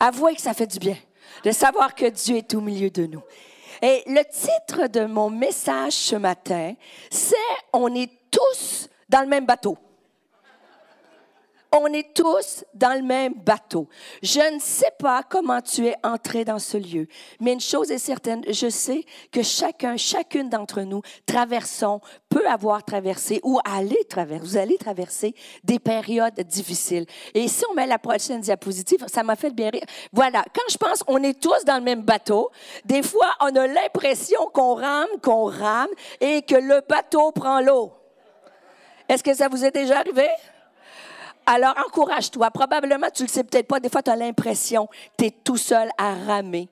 Avouez que ça fait du bien de savoir que Dieu est au milieu de nous. Et le titre de mon message ce matin, c'est On est tous dans le même bateau on est tous dans le même bateau. Je ne sais pas comment tu es entré dans ce lieu, mais une chose est certaine, je sais que chacun, chacune d'entre nous traversons, peut avoir traversé ou aller traverser, vous allez traverser des périodes difficiles. Et si on met la prochaine diapositive, ça m'a fait bien rire. Voilà, quand je pense on est tous dans le même bateau, des fois on a l'impression qu'on rame, qu'on rame et que le bateau prend l'eau. Est-ce que ça vous est déjà arrivé? Alors, encourage-toi. Probablement, tu le sais peut-être pas. Des fois, tu as l'impression que tu es tout seul à ramer.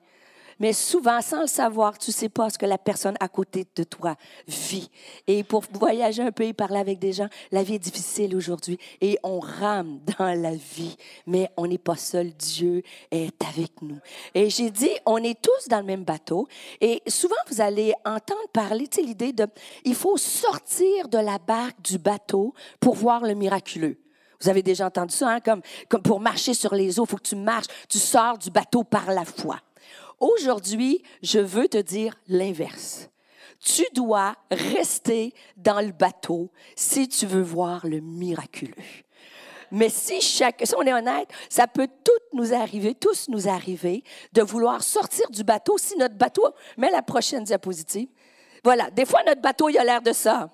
Mais souvent, sans le savoir, tu sais pas ce que la personne à côté de toi vit. Et pour voyager un peu et parler avec des gens, la vie est difficile aujourd'hui et on rame dans la vie, mais on n'est pas seul. Dieu est avec nous. Et j'ai dit, on est tous dans le même bateau. Et souvent, vous allez entendre parler, tu sais, l'idée de, il faut sortir de la barque du bateau pour voir le miraculeux. Vous avez déjà entendu ça, hein? comme, pour marcher sur les eaux, il faut que tu marches, tu sors du bateau par la foi. Aujourd'hui, je veux te dire l'inverse. Tu dois rester dans le bateau si tu veux voir le miraculeux. Mais si chaque, si on est honnête, ça peut tout nous arriver, tous nous arriver, de vouloir sortir du bateau si notre bateau, mais la prochaine diapositive. Voilà, des fois notre bateau, il a l'air de ça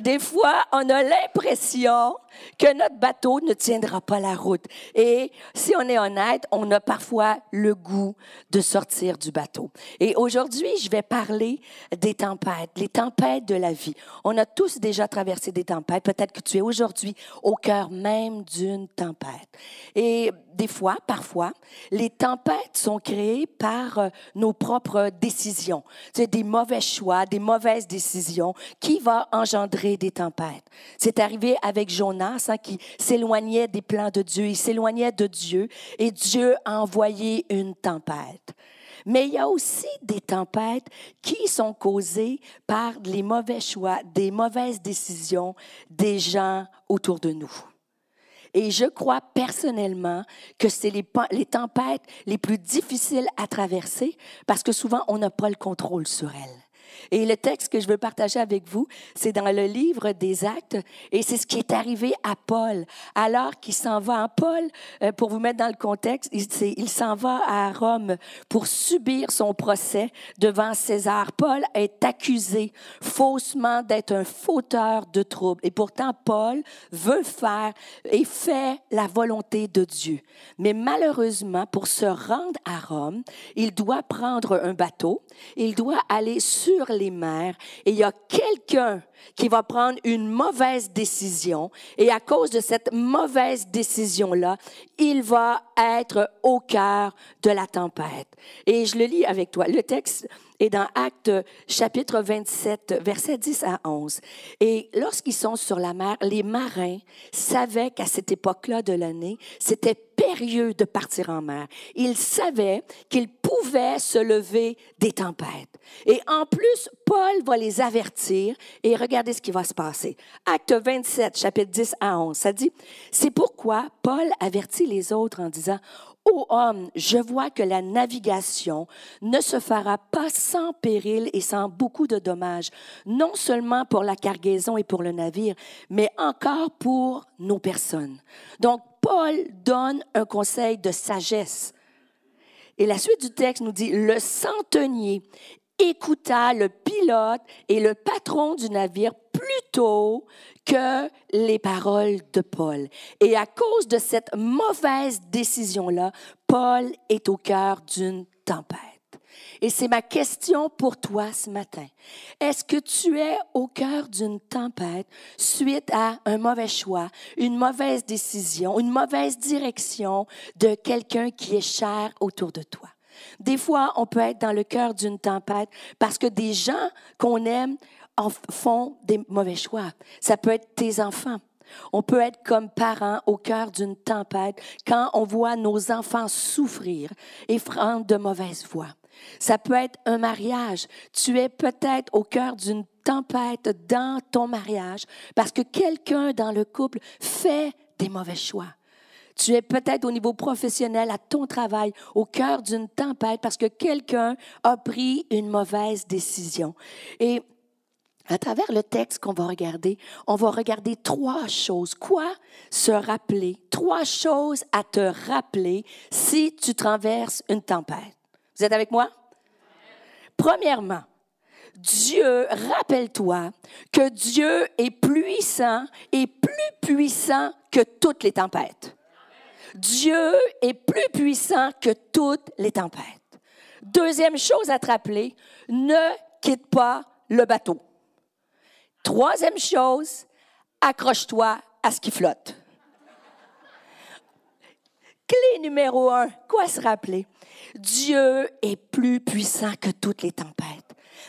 des fois, on a l'impression que notre bateau ne tiendra pas la route. Et si on est honnête, on a parfois le goût de sortir du bateau. Et aujourd'hui, je vais parler des tempêtes, les tempêtes de la vie. On a tous déjà traversé des tempêtes. Peut-être que tu es aujourd'hui au cœur même d'une tempête. Et des fois, parfois, les tempêtes sont créées par euh, nos propres décisions. C'est des mauvais choix, des mauvaises décisions qui vont engendrer des tempêtes. C'est arrivé avec Jonas hein, qui s'éloignait des plans de Dieu, il s'éloignait de Dieu et Dieu a envoyé une tempête. Mais il y a aussi des tempêtes qui sont causées par les mauvais choix, des mauvaises décisions des gens autour de nous. Et je crois personnellement que c'est les, tempêtes les plus difficiles à traverser parce que souvent on n'a pas le contrôle sur elles. Et le texte que je veux partager avec vous, c'est dans le livre des Actes, et c'est ce qui est arrivé à Paul, alors qu'il s'en va. en Paul, euh, pour vous mettre dans le contexte, il, s'en va à Rome pour subir son procès devant César. Paul est accusé faussement d'être un fauteur de troubles, et pourtant Paul veut faire et fait la volonté de Dieu. Mais malheureusement, pour se rendre à Rome, il doit prendre un bateau, il doit aller sur les mers et il y a quelqu'un qui va prendre une mauvaise décision et à cause de cette mauvaise décision-là, il va être au cœur de la tempête. Et je le lis avec toi. Le texte est dans Actes chapitre 27, versets 10 à 11. Et lorsqu'ils sont sur la mer, les marins savaient qu'à cette époque-là de l'année, c'était périlleux de partir en mer. Ils savaient qu'il pouvait se lever des tempêtes. Et en plus, Paul va les avertir et regardez ce qui va se passer. Acte 27, chapitre 10 à 11, ça dit, c'est pourquoi Paul avertit les autres en disant, Ô homme, je vois que la navigation ne se fera pas sans péril et sans beaucoup de dommages, non seulement pour la cargaison et pour le navire, mais encore pour nos personnes. Donc, Paul donne un conseil de sagesse. Et la suite du texte nous dit, le centenier écouta le pilote et le patron du navire plutôt que les paroles de Paul. Et à cause de cette mauvaise décision-là, Paul est au cœur d'une tempête. Et c'est ma question pour toi ce matin. Est-ce que tu es au cœur d'une tempête suite à un mauvais choix, une mauvaise décision, une mauvaise direction de quelqu'un qui est cher autour de toi? Des fois, on peut être dans le cœur d'une tempête parce que des gens qu'on aime font des mauvais choix. Ça peut être tes enfants. On peut être comme parents au cœur d'une tempête quand on voit nos enfants souffrir et prendre de mauvaises voies. Ça peut être un mariage. Tu es peut-être au cœur d'une tempête dans ton mariage parce que quelqu'un dans le couple fait des mauvais choix. Tu es peut-être au niveau professionnel, à ton travail, au cœur d'une tempête parce que quelqu'un a pris une mauvaise décision. Et à travers le texte qu'on va regarder, on va regarder trois choses. Quoi se rappeler? Trois choses à te rappeler si tu traverses une tempête. Vous êtes avec moi? Premièrement, Dieu, rappelle-toi que Dieu est puissant et plus puissant que toutes les tempêtes. Dieu est plus puissant que toutes les tempêtes. Deuxième chose à te rappeler, ne quitte pas le bateau. Troisième chose, accroche-toi à ce qui flotte. Clé numéro un, quoi se rappeler? Dieu est plus puissant que toutes les tempêtes.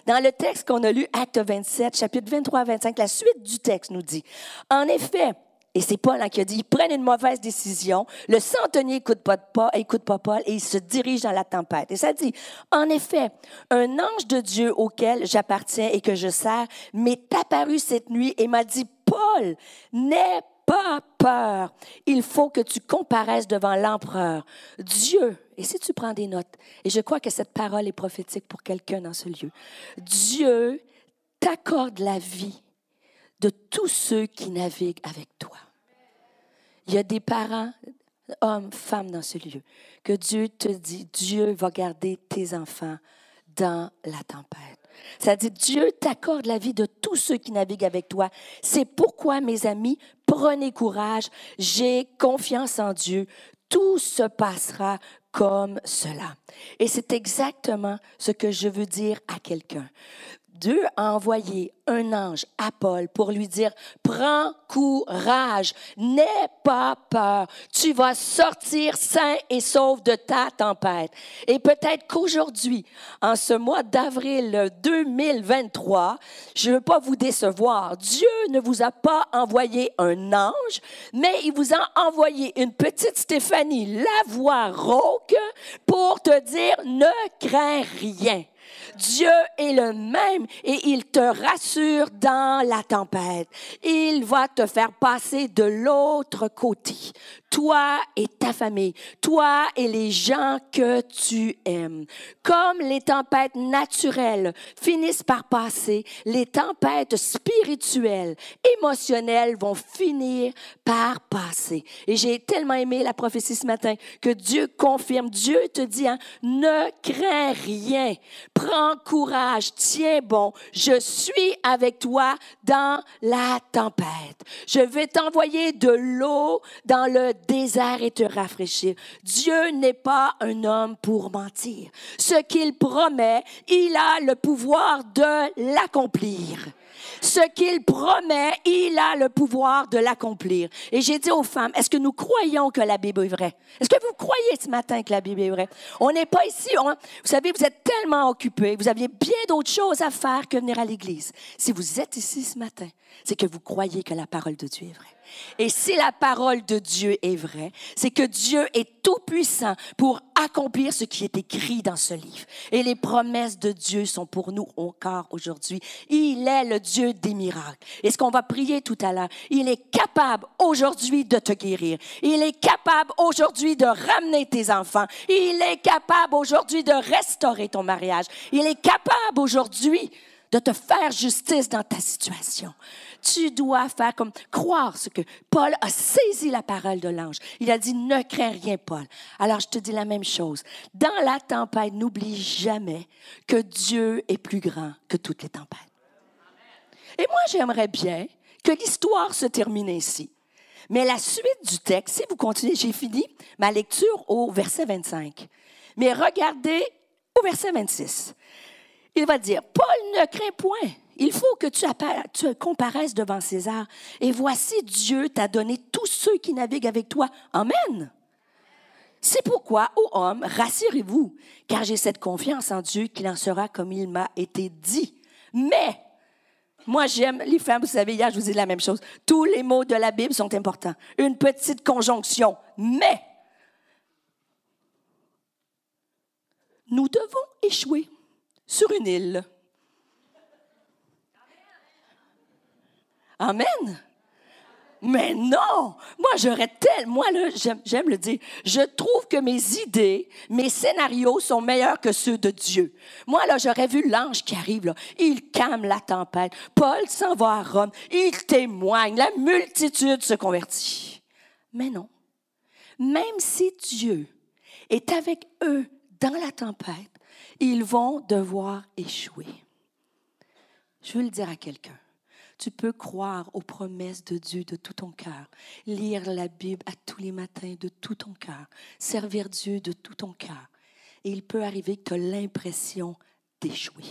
Dans le texte qu'on a lu, Acte 27, chapitre 23 25, la suite du texte nous dit, en effet, et c'est Paul hein, qui a dit, ils prennent une mauvaise décision, le centenier écoute pas, pas, écoute pas Paul et il se dirige dans la tempête. Et ça dit, en effet, un ange de Dieu auquel j'appartiens et que je sers m'est apparu cette nuit et m'a dit, Paul, n'aie pas peur. Il faut que tu comparaisses devant l'empereur. Dieu, et si tu prends des notes, et je crois que cette parole est prophétique pour quelqu'un dans ce lieu, Dieu t'accorde la vie de tous ceux qui naviguent avec toi. Il y a des parents, hommes, femmes dans ce lieu, que Dieu te dit, Dieu va garder tes enfants dans la tempête. Ça dit, Dieu t'accorde la vie de tous ceux qui naviguent avec toi. C'est pourquoi, mes amis, prenez courage, j'ai confiance en Dieu. Tout se passera comme cela. Et c'est exactement ce que je veux dire à quelqu'un. Dieu a envoyé un ange à Paul pour lui dire, prends courage, n'aie pas peur, tu vas sortir sain et sauf de ta tempête. Et peut-être qu'aujourd'hui, en ce mois d'avril 2023, je ne veux pas vous décevoir, Dieu ne vous a pas envoyé un ange, mais il vous a envoyé une petite Stéphanie, la voix rauque, pour te dire, ne crains rien. Dieu est le même et il te rassure dans la tempête. Il va te faire passer de l'autre côté toi et ta famille, toi et les gens que tu aimes. Comme les tempêtes naturelles finissent par passer, les tempêtes spirituelles, émotionnelles vont finir par passer. Et j'ai tellement aimé la prophétie ce matin que Dieu confirme, Dieu te dit, hein, ne crains rien, prends courage, tiens bon, je suis avec toi dans la tempête. Je vais t'envoyer de l'eau dans le désert et te rafraîchir. Dieu n'est pas un homme pour mentir. Ce qu'il promet, il a le pouvoir de l'accomplir. Ce qu'il promet, il a le pouvoir de l'accomplir. Et j'ai dit aux femmes, est-ce que nous croyons que la Bible est vraie? Est-ce que vous croyez ce matin que la Bible est vraie? On n'est pas ici, vous savez, vous êtes tellement occupés, vous aviez bien d'autres choses à faire que venir à l'église. Si vous êtes ici ce matin, c'est que vous croyez que la parole de Dieu est vraie. Et si la parole de Dieu est vraie, c'est que Dieu est tout puissant pour accomplir ce qui est écrit dans ce livre. Et les promesses de Dieu sont pour nous encore aujourd'hui. Il est le Dieu des miracles. Et ce qu'on va prier tout à l'heure, il est capable aujourd'hui de te guérir. Il est capable aujourd'hui de ramener tes enfants. Il est capable aujourd'hui de restaurer ton mariage. Il est capable aujourd'hui de te faire justice dans ta situation. Tu dois faire comme croire ce que Paul a saisi la parole de l'ange. Il a dit, ne crains rien, Paul. Alors je te dis la même chose. Dans la tempête, n'oublie jamais que Dieu est plus grand que toutes les tempêtes. Et moi, j'aimerais bien que l'histoire se termine ainsi. Mais la suite du texte, si vous continuez, j'ai fini ma lecture au verset 25. Mais regardez au verset 26. Il va dire, Paul ne craint point. Il faut que tu, tu comparaisses devant César. Et voici, Dieu t'a donné tous ceux qui naviguent avec toi. Amen. C'est pourquoi, ô homme, rassurez-vous, car j'ai cette confiance en Dieu qu'il en sera comme il m'a été dit. Mais, moi j'aime les femmes, vous savez, hier je vous ai dit la même chose. Tous les mots de la Bible sont importants. Une petite conjonction. Mais, nous devons échouer sur une île. Amen. Mais non! Moi, j'aurais tellement... Moi, là, j'aime le dire. Je trouve que mes idées, mes scénarios sont meilleurs que ceux de Dieu. Moi, là, j'aurais vu l'ange qui arrive, là. Il calme la tempête. Paul s'en va à Rome. Il témoigne. La multitude se convertit. Mais non. Même si Dieu est avec eux dans la tempête, ils vont devoir échouer. Je veux le dire à quelqu'un. Tu peux croire aux promesses de Dieu de tout ton cœur, lire la Bible à tous les matins de tout ton cœur, servir Dieu de tout ton cœur. Et il peut arriver que tu as l'impression d'échouer.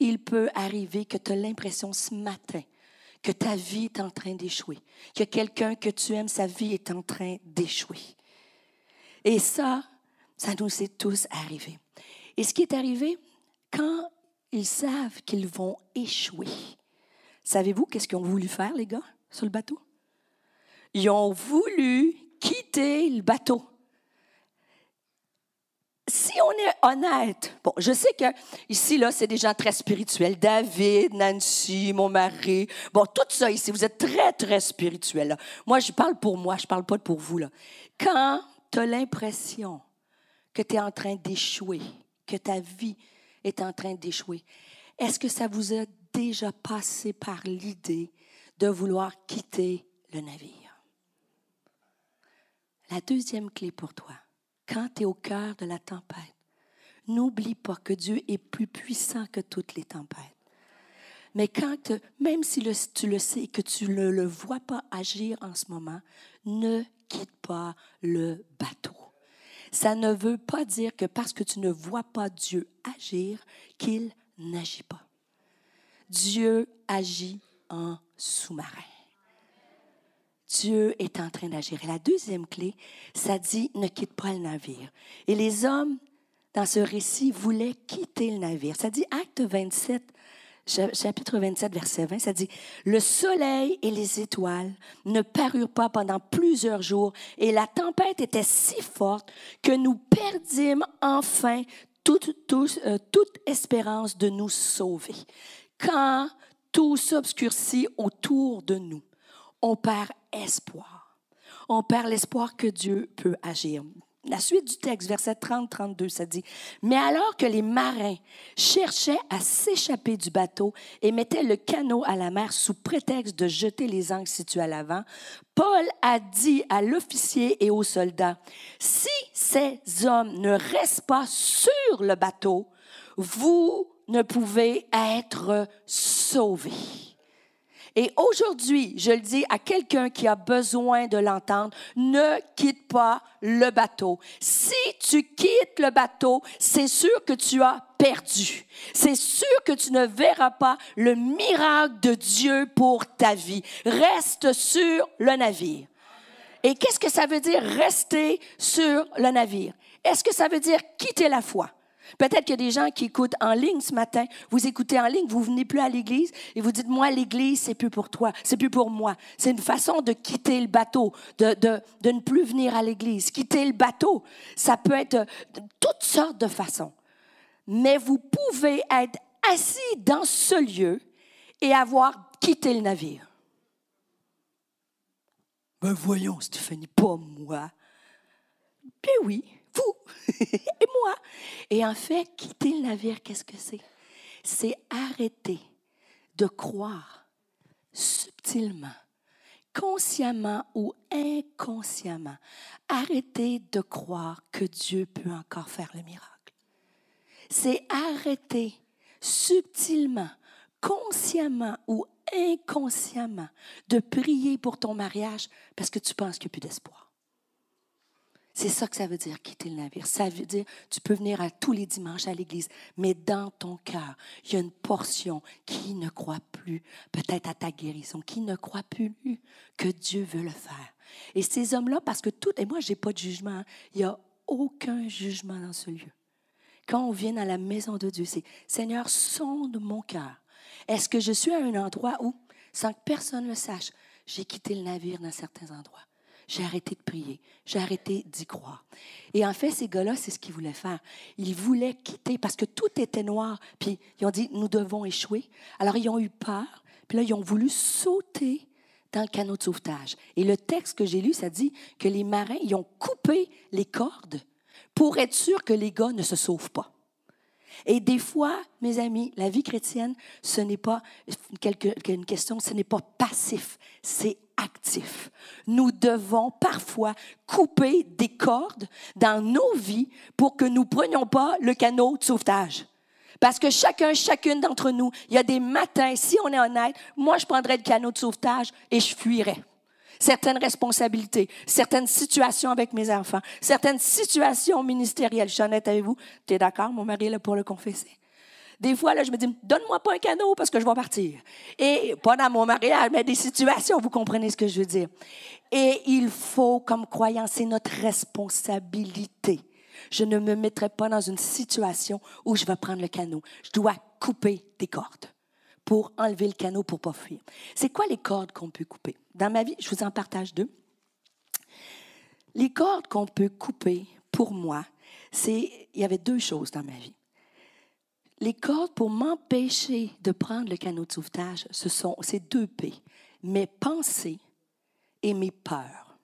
Il peut arriver que tu as l'impression ce matin que ta vie est en train d'échouer, que quelqu'un que tu aimes, sa vie est en train d'échouer. Et ça, ça nous est tous arrivé. Et ce qui est arrivé, quand ils savent qu'ils vont échouer, Savez-vous qu'est-ce qu'ils ont voulu faire, les gars, sur le bateau? Ils ont voulu quitter le bateau. Si on est honnête, bon, je sais que ici, là, c'est des gens très spirituels. David, Nancy, mon mari, bon, tout ça ici, vous êtes très, très spirituels. Moi, je parle pour moi, je parle pas pour vous. Là. Quand tu as l'impression que tu es en train d'échouer, que ta vie est en train d'échouer, est-ce que ça vous a déjà passé par l'idée de vouloir quitter le navire. La deuxième clé pour toi, quand tu es au cœur de la tempête, n'oublie pas que Dieu est plus puissant que toutes les tempêtes. Mais quand, même si tu le sais et que tu ne le vois pas agir en ce moment, ne quitte pas le bateau. Ça ne veut pas dire que parce que tu ne vois pas Dieu agir, qu'il n'agit pas. Dieu agit en sous-marin. Dieu est en train d'agir. Et la deuxième clé, ça dit ne quitte pas le navire. Et les hommes, dans ce récit, voulaient quitter le navire. Ça dit Acte 27, chapitre 27, verset 20, ça dit Le soleil et les étoiles ne parurent pas pendant plusieurs jours, et la tempête était si forte que nous perdîmes enfin toute, euh, toute espérance de nous sauver quand tout s'obscurcit autour de nous, on perd espoir. On perd l'espoir que Dieu peut agir. La suite du texte, verset 30-32, ça dit, Mais alors que les marins cherchaient à s'échapper du bateau et mettaient le canot à la mer sous prétexte de jeter les angles situés à l'avant, Paul a dit à l'officier et aux soldats, Si ces hommes ne restent pas sur le bateau, vous ne pouvait être sauvé. Et aujourd'hui, je le dis à quelqu'un qui a besoin de l'entendre, ne quitte pas le bateau. Si tu quittes le bateau, c'est sûr que tu as perdu. C'est sûr que tu ne verras pas le miracle de Dieu pour ta vie. Reste sur le navire. Et qu'est-ce que ça veut dire rester sur le navire? Est-ce que ça veut dire quitter la foi? Peut-être qu'il y a des gens qui écoutent en ligne ce matin. Vous écoutez en ligne, vous venez plus à l'église et vous dites, moi, l'église, c'est plus pour toi, c'est plus pour moi. C'est une façon de quitter le bateau, de, de, ne plus venir à l'église. Quitter le bateau, ça peut être toutes sortes de façons. Mais vous pouvez être assis dans ce lieu et avoir quitté le navire. Ben voyons, Stéphanie, pas moi. Bien oui vous et moi? Et en fait, quitter le navire, qu'est-ce que c'est? C'est arrêter de croire subtilement, consciemment ou inconsciemment, arrêter de croire que Dieu peut encore faire le miracle. C'est arrêter subtilement, consciemment ou inconsciemment de prier pour ton mariage parce que tu penses qu'il n'y a plus d'espoir. C'est ça que ça veut dire quitter le navire. Ça veut dire tu peux venir à tous les dimanches à l'église, mais dans ton cœur, il y a une portion qui ne croit plus, peut-être à ta guérison, qui ne croit plus que Dieu veut le faire. Et ces hommes-là, parce que tout, et moi, j'ai pas de jugement, hein, il n'y a aucun jugement dans ce lieu. Quand on vient à la maison de Dieu, c'est Seigneur, sonde mon cœur. Est-ce que je suis à un endroit où, sans que personne le sache, j'ai quitté le navire dans certains endroits? J'ai arrêté de prier, j'ai arrêté d'y croire. Et en fait, ces gars-là, c'est ce qu'ils voulaient faire. Ils voulaient quitter parce que tout était noir. Puis ils ont dit, nous devons échouer. Alors ils ont eu peur. Puis là, ils ont voulu sauter dans le canot de sauvetage. Et le texte que j'ai lu, ça dit que les marins, ils ont coupé les cordes pour être sûr que les gars ne se sauvent pas. Et des fois, mes amis, la vie chrétienne, ce n'est pas une question, ce n'est pas passif, c'est actif. Nous devons parfois couper des cordes dans nos vies pour que nous prenions pas le canot de sauvetage. Parce que chacun, chacune d'entre nous, il y a des matins, si on est honnête, moi, je prendrais le canot de sauvetage et je fuirais certaines responsabilités, certaines situations avec mes enfants, certaines situations ministérielles. Je suis honnête avec vous. Tu es d'accord? Mon mari est là pour le confesser. Des fois, là, je me dis, donne-moi pas un canot parce que je vais partir. Et pas dans mon mariage, mais des situations, vous comprenez ce que je veux dire. Et il faut, comme croyant, c'est notre responsabilité. Je ne me mettrai pas dans une situation où je vais prendre le canot. Je dois couper des cordes pour enlever le canot pour pas fuir. C'est quoi les cordes qu'on peut couper? Dans ma vie, je vous en partage deux. Les cordes qu'on peut couper, pour moi, c'est, il y avait deux choses dans ma vie. Les cordes pour m'empêcher de prendre le canot de sauvetage, ce sont ces deux P, mes pensées et mes peurs.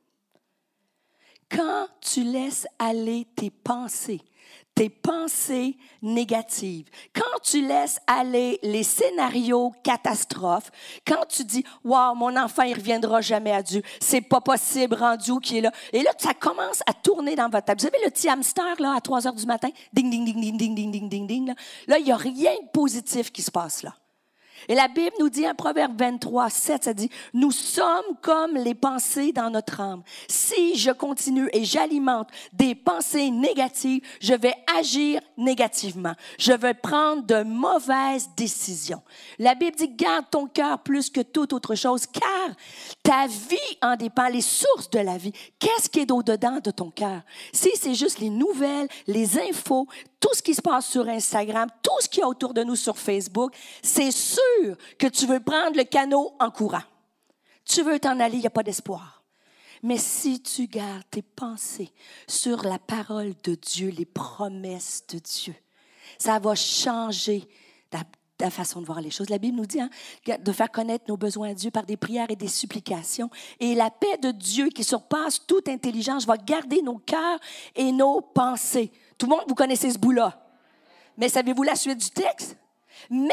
Quand tu laisses aller tes pensées, tes pensées négatives, quand tu laisses aller les scénarios catastrophes, quand tu dis waouh mon enfant il reviendra jamais à Dieu, c'est pas possible rendu qui est là, et là ça commence à tourner dans votre tête. Vous savez le petit hamster là à 3 heures du matin, ding ding ding ding ding ding ding ding ding là, là il y a rien de positif qui se passe là. Et la Bible nous dit en Proverbe 23, 7, ça dit, nous sommes comme les pensées dans notre âme. Si je continue et j'alimente des pensées négatives, je vais agir négativement. Je vais prendre de mauvaises décisions. La Bible dit, garde ton cœur plus que toute autre chose, car ta vie en dépend, les sources de la vie. Qu'est-ce qui est au-dedans de ton cœur? Si c'est juste les nouvelles, les infos, tout ce qui se passe sur Instagram, tout ce qui est autour de nous sur Facebook, c'est que tu veux prendre le canot en courant. Tu veux t'en aller, il n'y a pas d'espoir. Mais si tu gardes tes pensées sur la parole de Dieu, les promesses de Dieu, ça va changer ta, façon de voir les choses. La Bible nous dit hein, de faire connaître nos besoins à Dieu par des prières et des supplications. Et la paix de Dieu qui surpasse toute intelligence va garder nos cœurs et nos pensées. Tout le monde, vous connaissez ce bout-là. Mais savez-vous la suite du texte? Mais,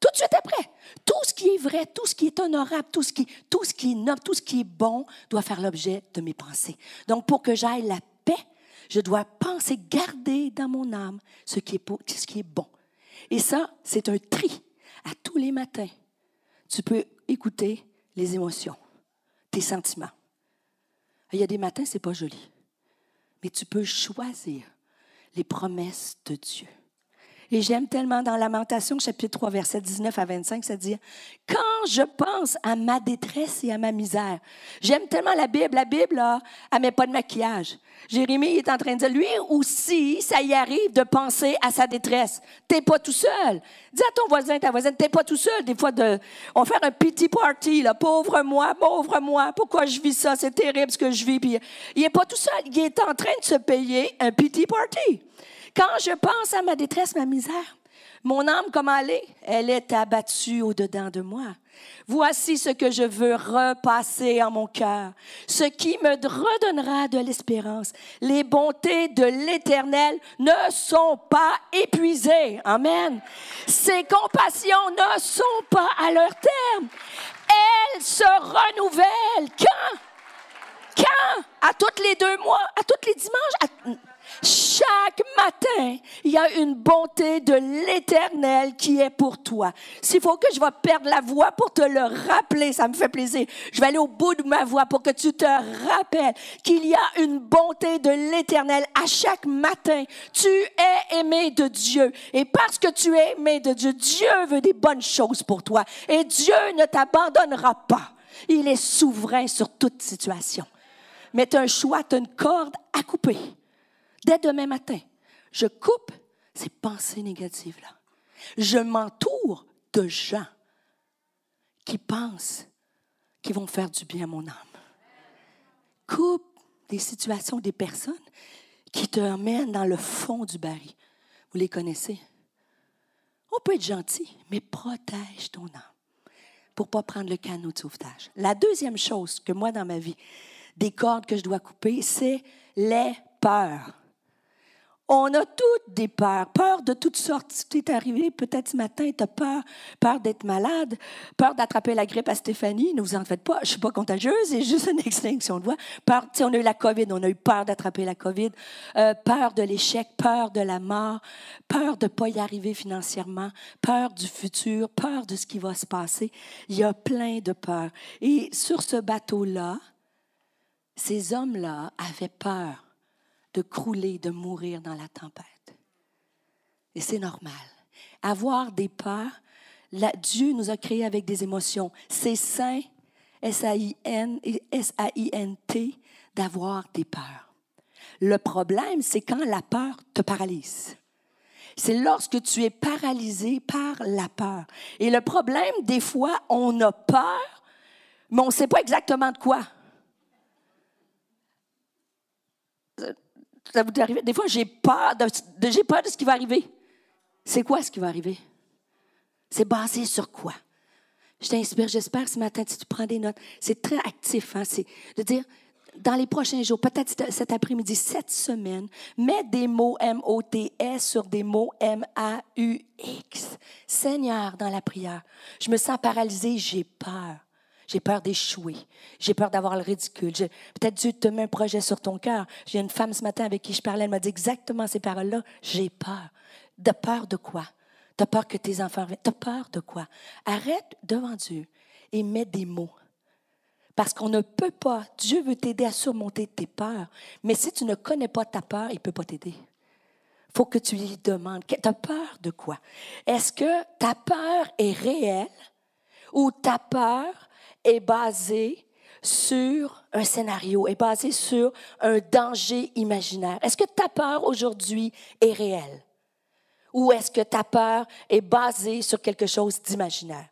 tout de suite après, tout ce qui est vrai, tout ce qui est honorable, tout ce qui, est noble, tout ce qui est bon doit faire l'objet de mes pensées. Donc, pour que j'aille la paix, je dois penser, garder dans mon âme ce qui est, ce qui est bon. Et ça, c'est un tri. À tous les matins, tu peux écouter les émotions, tes sentiments. Il y a des matins, c'est pas joli. Mais tu peux choisir les promesses de Dieu. Et j'aime tellement dans Lamentation, chapitre 3, verset 19 à 25, ça dit, quand je pense à ma détresse et à ma misère, j'aime tellement la Bible. La Bible, là, elle met pas de maquillage. Jérémie est en train de dire, lui aussi, ça y arrive de penser à sa détresse. T'es pas tout seul. Dis à ton voisin, ta voisine, t'es pas tout seul. Des fois, de, on fait un petit party, là. Pauvre moi, pauvre moi. Pourquoi je vis ça? C'est terrible ce que je vis. Puis, il est pas tout seul. Il est en train de se payer un petit party. Quand je pense à ma détresse, ma misère, mon âme, comment elle est? Elle est abattue au-dedans de moi. Voici ce que je veux repasser en mon cœur, ce qui me redonnera de l'espérance. Les bontés de l'Éternel ne sont pas épuisées. Amen. Ses compassions ne sont pas à leur terme. Elles se renouvellent. Quand? Quand? À toutes les deux mois? À tous les dimanches? Chaque matin, il y a une bonté de l'Éternel qui est pour toi. S'il faut que je vais perdre la voix pour te le rappeler, ça me fait plaisir. Je vais aller au bout de ma voix pour que tu te rappelles qu'il y a une bonté de l'Éternel à chaque matin. Tu es aimé de Dieu. Et parce que tu es aimé de Dieu, Dieu veut des bonnes choses pour toi. Et Dieu ne t'abandonnera pas. Il est souverain sur toute situation. Mais tu un choix, tu une corde à couper dès demain matin, je coupe ces pensées négatives-là. Je m'entoure de gens qui pensent qu'ils vont faire du bien à mon âme. Coupe des situations, des personnes qui te emmènent dans le fond du baril. Vous les connaissez? On peut être gentil, mais protège ton âme. pour pas prendre le canot de sauvetage. La deuxième chose que moi, dans ma vie, des cordes que je dois couper, c'est les peurs. On a toutes des peurs, peur de toutes sortes. Si tu es arrivé peut-être ce matin, tu as peur, peur d'être malade, peur d'attraper la grippe à Stéphanie, ne vous en faites pas, je suis pas contagieuse, c'est juste une extinction de voix. Peur, on a eu la COVID, on a eu peur d'attraper la COVID, euh, peur de l'échec, peur de la mort, peur de ne pas y arriver financièrement, peur du futur, peur de ce qui va se passer. Il y a plein de peurs. Et sur ce bateau-là, ces hommes-là avaient peur de crouler, de mourir dans la tempête. Et c'est normal. Avoir des peurs, Dieu nous a créés avec des émotions. C'est sain, S-A-I-N-T, d'avoir des peurs. Le problème, c'est quand la peur te paralyse. C'est lorsque tu es paralysé par la peur. Et le problème, des fois, on a peur, mais on ne sait pas exactement de quoi. Ça vous? Des fois, j'ai peur de, j'ai peur de ce qui va arriver. C'est quoi ce qui va arriver? C'est basé sur quoi? Je t'inspire, j'espère ce matin, si tu prends des notes, c'est très actif. Hein? C'est de dire, dans les prochains jours, peut-être cet après-midi, cette semaine, mets des mots M-O-T-S sur des mots M-A-U-X. Seigneur, dans la prière, je me sens paralysé, j'ai peur. J'ai peur d'échouer. J'ai peur d'avoir le ridicule. Peut-être Dieu te met un projet sur ton cœur. J'ai une femme ce matin avec qui je parlais, elle m'a dit exactement ces paroles-là. J'ai peur. De peur de quoi? De peur que tes enfants viennent. De peur de quoi? Arrête devant Dieu et mets des mots. Parce qu'on ne peut pas, Dieu veut t'aider à surmonter tes peurs. Mais si tu ne connais pas ta peur, il ne peut pas t'aider. Faut que tu lui demandes, tu as peur de quoi? Est-ce que ta peur est réelle ou ta peur est basé sur un scénario, est basé sur un danger imaginaire. Est-ce que ta peur aujourd'hui est réelle? Ou est-ce que ta peur est basée sur quelque chose d'imaginaire?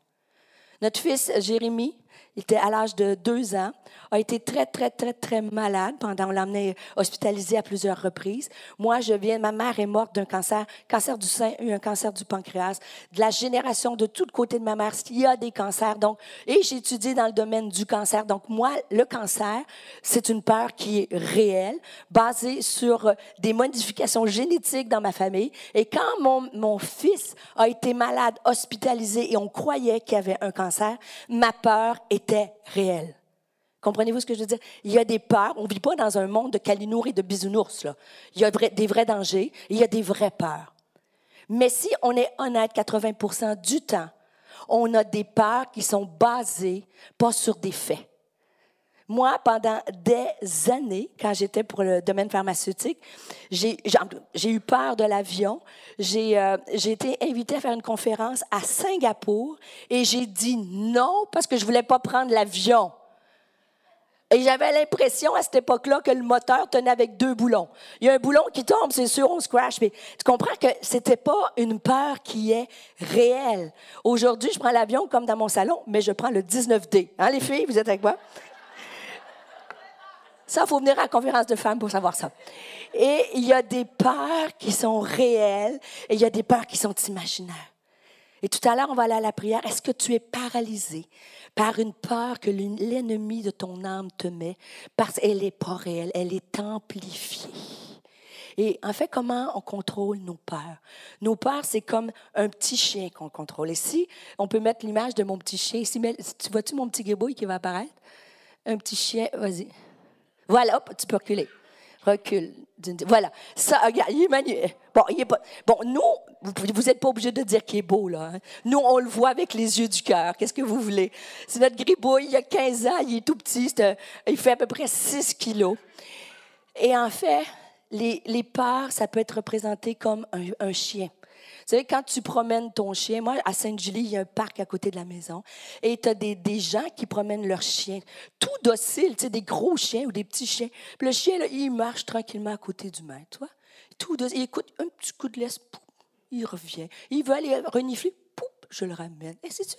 Notre fils Jérémie, il était à l'âge de deux ans, a été très, très, très, très malade pendant, on l'a emmené hospitalisé à plusieurs reprises. Moi, je viens, ma mère est morte d'un cancer, cancer du sein, un cancer du pancréas, de la génération de tout côté de ma mère, il y a des cancers. Donc, et j'ai étudié dans le domaine du cancer. Donc, moi, le cancer, c'est une peur qui est réelle, basée sur des modifications génétiques dans ma famille. Et quand mon, mon fils a été malade, hospitalisé, et on croyait qu'il avait un cancer, ma peur était réel. Comprenez-vous ce que je veux dire? Il y a des peurs. On ne vit pas dans un monde de calinours et de bisounours. Là. Il y a des vrais dangers, il y a des vraies peurs. Mais si on est honnête 80% du temps, on a des peurs qui sont basées pas sur des faits. Moi, pendant des années, quand j'étais pour le domaine pharmaceutique, j'ai eu peur de l'avion. Euh, j'ai été invitée à faire une conférence à Singapour et j'ai dit non parce que je voulais pas prendre l'avion. Et j'avais l'impression à cette époque-là que le moteur tenait avec deux boulons. Il y a un boulon qui tombe, c'est sûr, on se crash. Mais tu comprends que c'était pas une peur qui est réelle. Aujourd'hui, je prends l'avion comme dans mon salon, mais je prends le 19D. Hein, les filles, vous êtes avec moi? Ça, il faut venir à la conférence de femmes pour savoir ça. Et il y a des peurs qui sont réelles et il y a des peurs qui sont imaginaires. Et tout à l'heure, on va aller à la prière. Est-ce que tu es paralysé par une peur que l'ennemi de ton âme te met parce qu'elle n'est pas réelle, elle est amplifiée? Et en fait, comment on contrôle nos peurs? Nos peurs, c'est comme un petit chien qu'on contrôle. Et si on peut mettre l'image de mon petit chien, ici, tu vois-tu mon petit guébouille qui va apparaître? Un petit chien, vas-y. Voilà, hop, tu peux reculer. Recule. Voilà. Ça, regarde, il est magnifique. Bon, il est pas. Bon, nous, vous n'êtes pas obligé de dire qu'il est beau, là. Hein. Nous, on le voit avec les yeux du cœur. Qu'est-ce que vous voulez? C'est notre gribouille, il a 15 ans, il est tout petit, il fait à peu près 6 kilos. Et en fait, les, les parts, ça peut être représenté comme un chien. Vous savez, quand tu promènes ton chien, moi, à Sainte-Julie, il y a un parc à côté de la maison, et tu as des, des, gens qui promènent leur chien, tout docile, tu sais, des gros chiens ou des petits chiens. Puis le chien, là, il marche tranquillement à côté du maître, tu vois. Tout docile. Il écoute un petit coup de laisse, pouf, il revient. Il veut aller renifler, pouf, je le ramène. Et c'est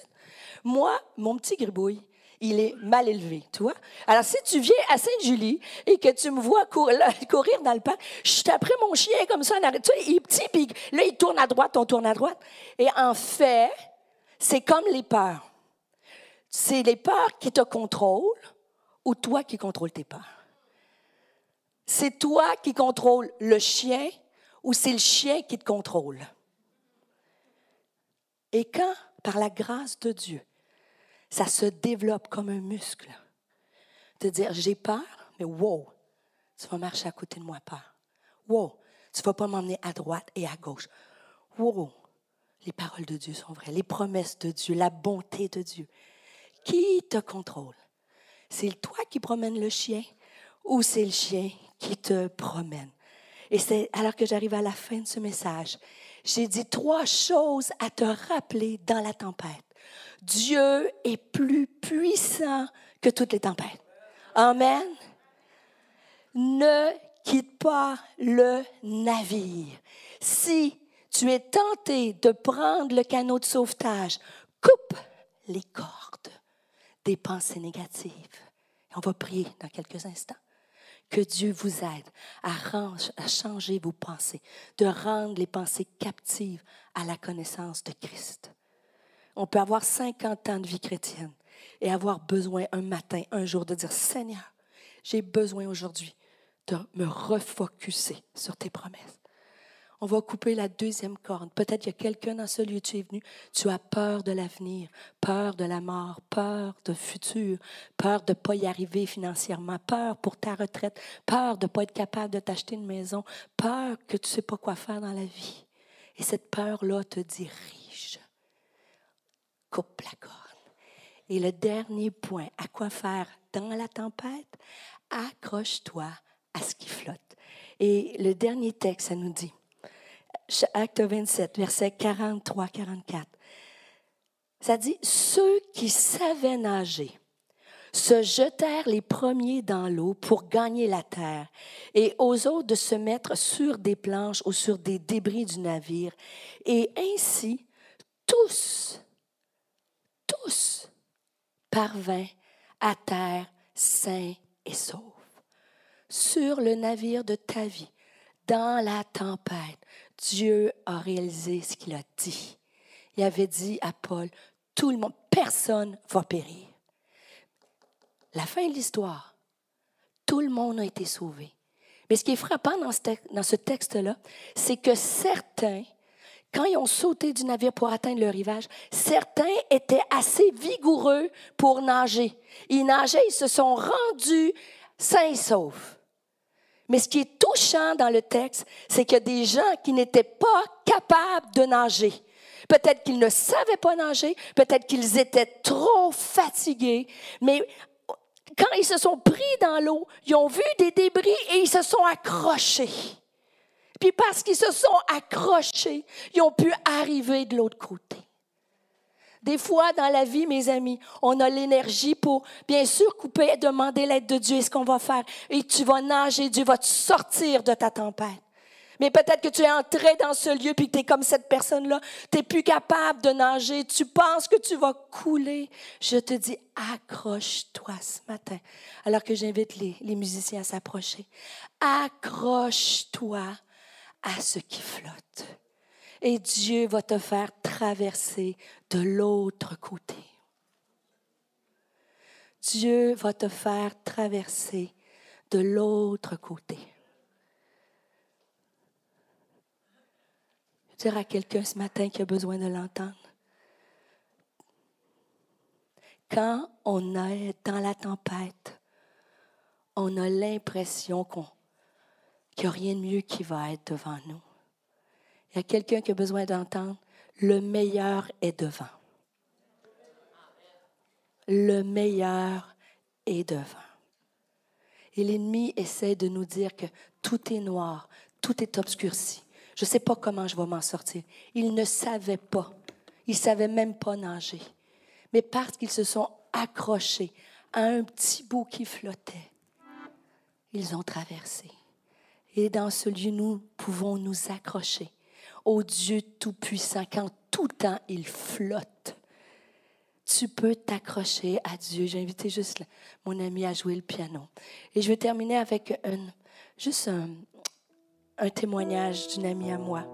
Moi, mon petit gribouille, il est mal élevé, tu vois. Alors, si tu viens à Sainte-Julie et que tu me vois courir dans le parc, je suis mon chien comme ça, il est petit, puis là, il tourne à droite, on tourne à droite. Et en fait, c'est comme les peurs. C'est les peurs qui te contrôlent ou toi qui contrôles tes peurs? C'est toi qui contrôles le chien ou c'est le chien qui te contrôle? Et quand, par la grâce de Dieu, ça se développe comme un muscle, de dire j'ai peur, mais wow, tu vas marcher à côté de moi, peur. Wow, tu ne vas pas m'emmener à droite et à gauche. Wow, les paroles de Dieu sont vraies, les promesses de Dieu, la bonté de Dieu. Qui te contrôle? C'est toi qui promènes le chien ou c'est le chien qui te promène? Et c'est alors que j'arrive à la fin de ce message, j'ai dit trois choses à te rappeler dans la tempête. Dieu est plus puissant que toutes les tempêtes. Amen. Ne quitte pas le navire. Si tu es tenté de prendre le canot de sauvetage, coupe les cordes des pensées négatives. On va prier dans quelques instants. Que Dieu vous aide à, à changer vos pensées, de rendre les pensées captives à la connaissance de Christ. On peut avoir 50 ans de vie chrétienne et avoir besoin un matin, un jour, de dire, Seigneur, j'ai besoin aujourd'hui de me refocuser sur tes promesses on va couper la deuxième corde. Peut-être qu'il y a quelqu'un dans ce lieu, tu es venu, tu as peur de l'avenir, peur de la mort, peur de futur, peur de ne pas y arriver financièrement, peur pour ta retraite, peur de ne pas être capable de t'acheter une maison, peur que tu ne sais pas quoi faire dans la vie. Et cette peur-là te dirige. Coupe la corde. Et le dernier point, à quoi faire dans la tempête? Accroche-toi à ce qui flotte. Et le dernier texte, ça nous dit, acte 27, verset 43-44. Ça dit, ceux qui savaient nager se jetèrent les premiers dans l'eau pour gagner la terre, et aux autres de se mettre sur des planches ou sur des débris du navire. Et ainsi, tous, tous parvinrent à terre sains et saufs. Sur le navire de ta vie, dans la tempête, Dieu a réalisé ce qu'il a dit. Il avait dit à Paul, tout le monde, personne va périr. La fin de l'histoire, tout le monde a été sauvé. Mais ce qui est frappant dans ce, texte-là, c'est que certains, quand ils ont sauté du navire pour atteindre le rivage, certains étaient assez vigoureux pour nager. Ils nageaient, ils se sont rendus sains et saufs. Mais ce qui est touchant dans le texte, c'est qu'il y a des gens qui n'étaient pas capables de nager. Peut-être qu'ils ne savaient pas nager, peut-être qu'ils étaient trop fatigués, mais quand ils se sont pris dans l'eau, ils ont vu des débris et ils se sont accrochés. Puis parce qu'ils se sont accrochés, ils ont pu arriver de l'autre côté. Des fois, dans la vie, mes amis, on a l'énergie pour, bien sûr, couper, demander l'aide de Dieu. ce qu'on va faire? Et tu vas nager, Dieu va te sortir de ta tempête. Mais peut-être que tu es entré dans ce lieu puis que tu es comme cette personne-là. Tu n'es plus capable de nager. Tu penses que tu vas couler. Je te dis, accroche-toi ce matin. Alors que j'invite les, les musiciens à s'approcher. Accroche-toi à ce qui flotte et Dieu va te faire traverser de l'autre côté. Dieu va te faire traverser de l'autre côté. Je dire à quelqu'un ce matin qui a besoin de l'entendre. Quand on est dans la tempête, on a l'impression qu'il n'y a rien de mieux qui va être devant nous. Il y a quelqu'un qui a besoin d'entendre, le meilleur est devant. Le meilleur est devant. Et l'ennemi essaie de nous dire que tout est noir, tout est obscurci. Je ne sais pas comment je vais m'en sortir. Il ne savait pas. Il ne savait même pas nager. Mais parce qu'ils se sont accrochés à un petit bout qui flottait, ils ont traversé. Et dans ce lieu, nous pouvons nous accrocher au Dieu Tout-Puissant, qu'en tout temps il flotte. Tu peux t'accrocher à Dieu. J'ai invité juste mon ami à jouer le piano. Et je vais terminer avec juste un, un témoignage d'une amie à moi.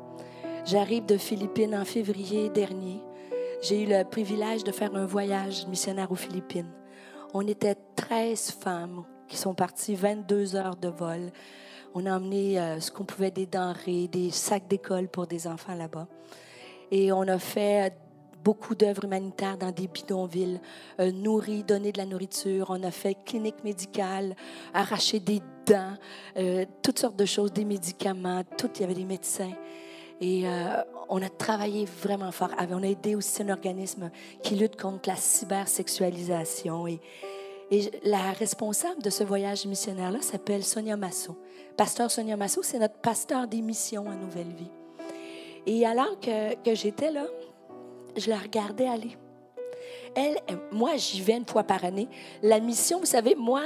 J'arrive de Philippines en février dernier. j'ai eu le privilège de faire un voyage missionnaire aux Philippines. On était 13 femmes qui sont parties 22 heures de vol. On a emmené euh, ce qu'on pouvait des denrées, des sacs d'école pour des enfants là-bas. Et on a fait beaucoup d'œuvres humanitaires dans des bidonvilles, euh, nourri, donné de la nourriture. On a fait clinique médicale, arraché des dents, euh, toutes sortes de choses, des médicaments, tout. Il y avait des médecins. Et euh, on a travaillé vraiment fort. On a aidé aussi un organisme qui lutte contre la cybersexualisation. Et, et la responsable de ce voyage missionnaire-là s'appelle Sonia Masso. Pasteur Sonia Masso, c'est notre pasteur des missions à Nouvelle Vie. Et alors que, que j'étais là, je la regardais aller. Elle, moi, j'y vais une fois par année. La mission, vous savez, moi,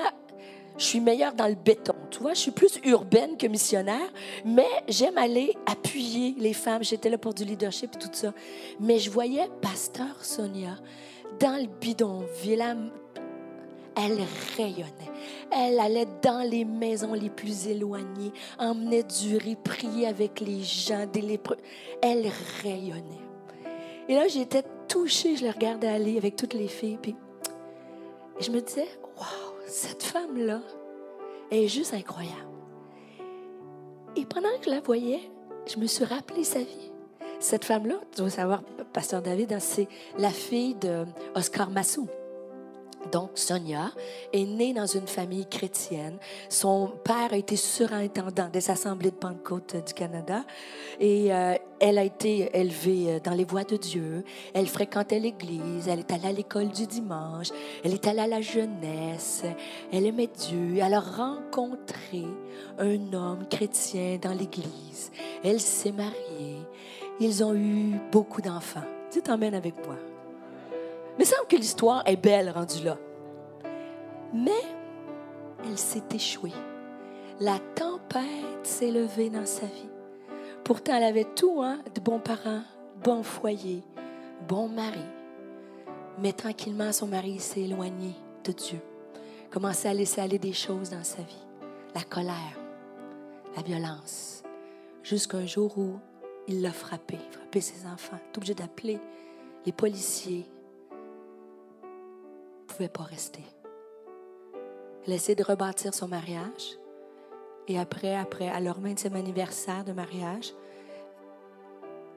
je suis meilleure dans le béton. Tu vois, je suis plus urbaine que missionnaire, mais j'aime aller appuyer les femmes. J'étais là pour du leadership et tout ça. Mais je voyais Pasteur Sonia dans le bidonville. Elle rayonnait. Elle allait dans les maisons les plus éloignées, emmenait du riz, priait avec les gens, des lépreux. Elle rayonnait. Et là, j'étais touchée, je la regardais aller avec toutes les filles. Puis je me disais, waouh, cette femme-là est juste incroyable. Et pendant que je la voyais, je me suis rappelé sa vie. Cette femme-là, tu dois savoir, Pasteur David, hein, c'est la fille d'Oscar Massou. Donc, Sonia est née dans une famille chrétienne. Son père a été surintendant des assemblées de Pentecôte du Canada et euh, elle a été élevée euh, dans les voies de Dieu. Elle fréquentait l'église, elle est allée à l'école du dimanche, elle est allée à la jeunesse, elle aimait Dieu. Elle a rencontré un homme chrétien dans l'église. Elle s'est mariée. Ils ont eu beaucoup d'enfants. Tu t'emmènes avec moi. Mais semble que l'histoire est belle rendue là. Mais elle s'est échouée. La tempête s'est levée dans sa vie. Pourtant, elle avait tout, hein, de bons parents, bon foyer, bon mari. Mais tranquillement, son mari s'est éloigné de Dieu. Commençait à laisser aller des choses dans sa vie. La colère, la violence. Jusqu'un jour où il l'a frappé, frappé ses enfants. Tout obligé d'appeler les policiers, pouvait pas rester. Elle a de rebâtir son mariage. Et après, après, à leur 20e anniversaire de mariage,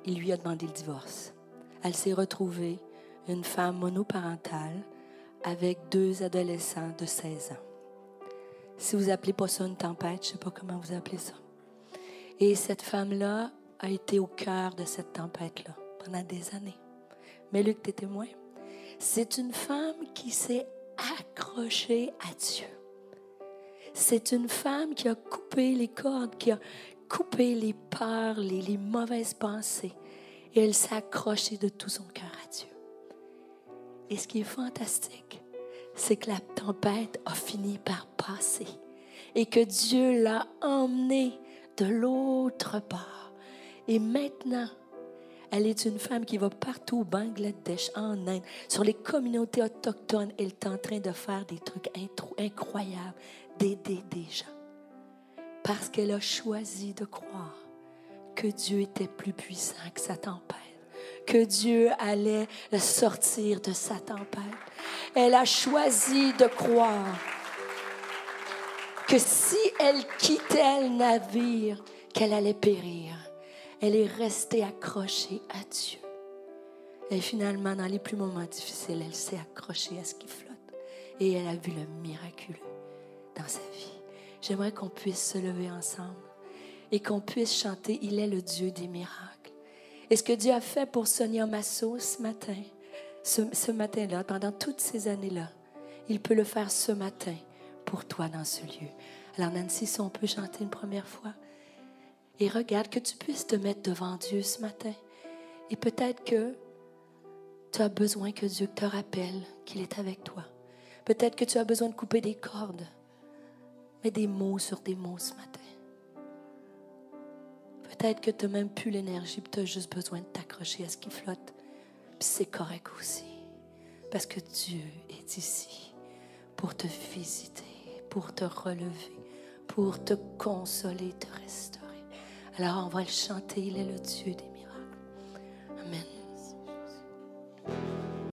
il lui a demandé le divorce. Elle s'est retrouvée une femme monoparentale avec deux adolescents de 16 ans. Si vous appelez pas ça une tempête, je sais pas comment vous appelez ça. Et cette femme-là a été au cœur de cette tempête-là pendant des années. Mais Luc, tu témoin. C'est une femme qui s'est accrochée à Dieu. C'est une femme qui a coupé les cordes, qui a coupé les peurs, les, mauvaises pensées. Et elle s'est accrochée de tout son cœur à Dieu. Et ce qui est fantastique, c'est que la tempête a fini par passer et que Dieu l'a emmenée de l'autre part. Et maintenant, elle est une femme qui va partout au Bangladesh, en Inde, sur les communautés autochtones. Elle est en train de faire des trucs incroyables, d'aider des gens. Parce qu'elle a choisi de croire que Dieu était plus puissant que sa tempête, que Dieu allait sortir de sa tempête. Elle a choisi de croire que si elle quittait le navire, qu'elle allait périr elle est restée accrochée à Dieu. Et finalement, dans les plus moments difficiles, elle s'est accrochée à ce qui flotte. Et elle a vu le miraculeux dans sa vie. J'aimerais qu'on puisse se lever ensemble et qu'on puisse chanter Il est le Dieu des miracles. Et ce que Dieu a fait pour Sonia Masso ce matin, ce, ce matin-là, pendant toutes ces années-là, il peut le faire ce matin pour toi dans ce lieu. Alors Nancy, si on peut chanter une première fois. Et regarde que tu puisses te mettre devant Dieu ce matin. Et peut-être que tu as besoin que Dieu te rappelle qu'il est avec toi. Peut-être que tu as besoin de couper des cordes. Mets des mots sur des mots ce matin. Peut-être que tu n'as même plus l'énergie, tu as juste besoin de t'accrocher à ce qui flotte. C'est correct aussi. Parce que Dieu est ici pour te visiter, pour te relever, pour te consoler, te restaurer. Alors on va le chanter, il est le Dieu des miracles. Amen.